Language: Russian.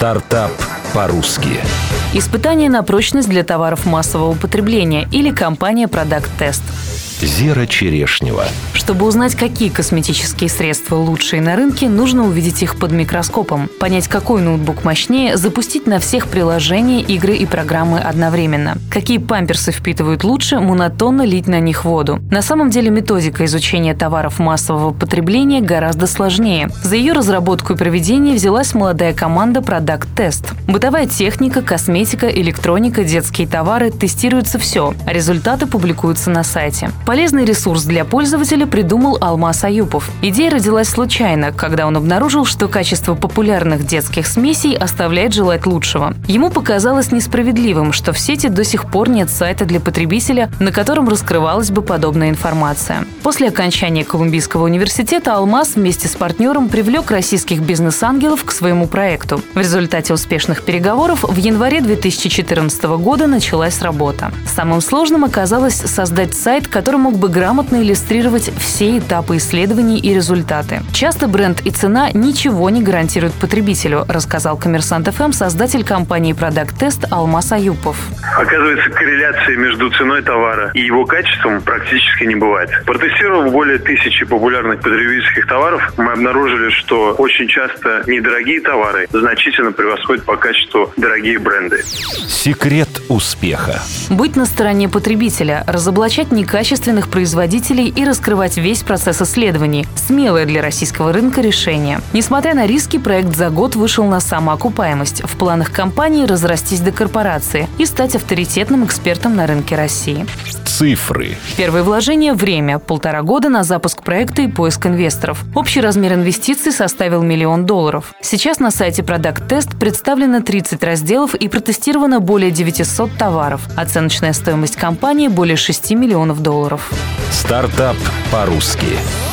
Стартап по-русски. Испытание на прочность для товаров массового потребления или компания Product Test. Зера Черешнева. Чтобы узнать, какие косметические средства лучшие на рынке, нужно увидеть их под микроскопом, понять, какой ноутбук мощнее, запустить на всех приложения, игры и программы одновременно. Какие памперсы впитывают лучше, монотонно лить на них воду. На самом деле методика изучения товаров массового потребления гораздо сложнее. За ее разработку и проведение взялась молодая команда Product Test. Бытовая техника, косметика, электроника, детские товары – тестируется все, а результаты публикуются на сайте. Полезный ресурс для пользователя придумал Алмаз Аюпов. Идея родилась случайно, когда он обнаружил, что качество популярных детских смесей оставляет желать лучшего. Ему показалось несправедливым, что в сети до сих пор нет сайта для потребителя, на котором раскрывалась бы подобная информация. После окончания Колумбийского университета Алмаз вместе с партнером привлек российских бизнес-ангелов к своему проекту. В результате успешных переговоров в январе 2014 года началась работа. Самым сложным оказалось создать сайт, который мог бы грамотно иллюстрировать все этапы исследований и результаты. Часто бренд и цена ничего не гарантируют потребителю, рассказал Коммерсант ФМ создатель компании Product Test Алмаз Аюпов. Оказывается, корреляции между ценой товара и его качеством практически не бывает. Протестировав более тысячи популярных потребительских товаров, мы обнаружили, что очень часто недорогие товары значительно превосходят по качеству дорогие бренды. Секрет успеха. Быть на стороне потребителя, разоблачать некачественных производителей и раскрывать весь процесс исследований. Смелое для российского рынка решение. Несмотря на риски, проект за год вышел на самоокупаемость. В планах компании разрастись до корпорации и стать авторитетным экспертом на рынке России. Цифры. Первое вложение – время. Полтора года на запуск проекта и поиск инвесторов. Общий размер инвестиций составил миллион долларов. Сейчас на сайте Product Test представлено 30 разделов и протестировано более 900 товаров. Оценочная стоимость компании – более 6 миллионов долларов. Стартап по-русски.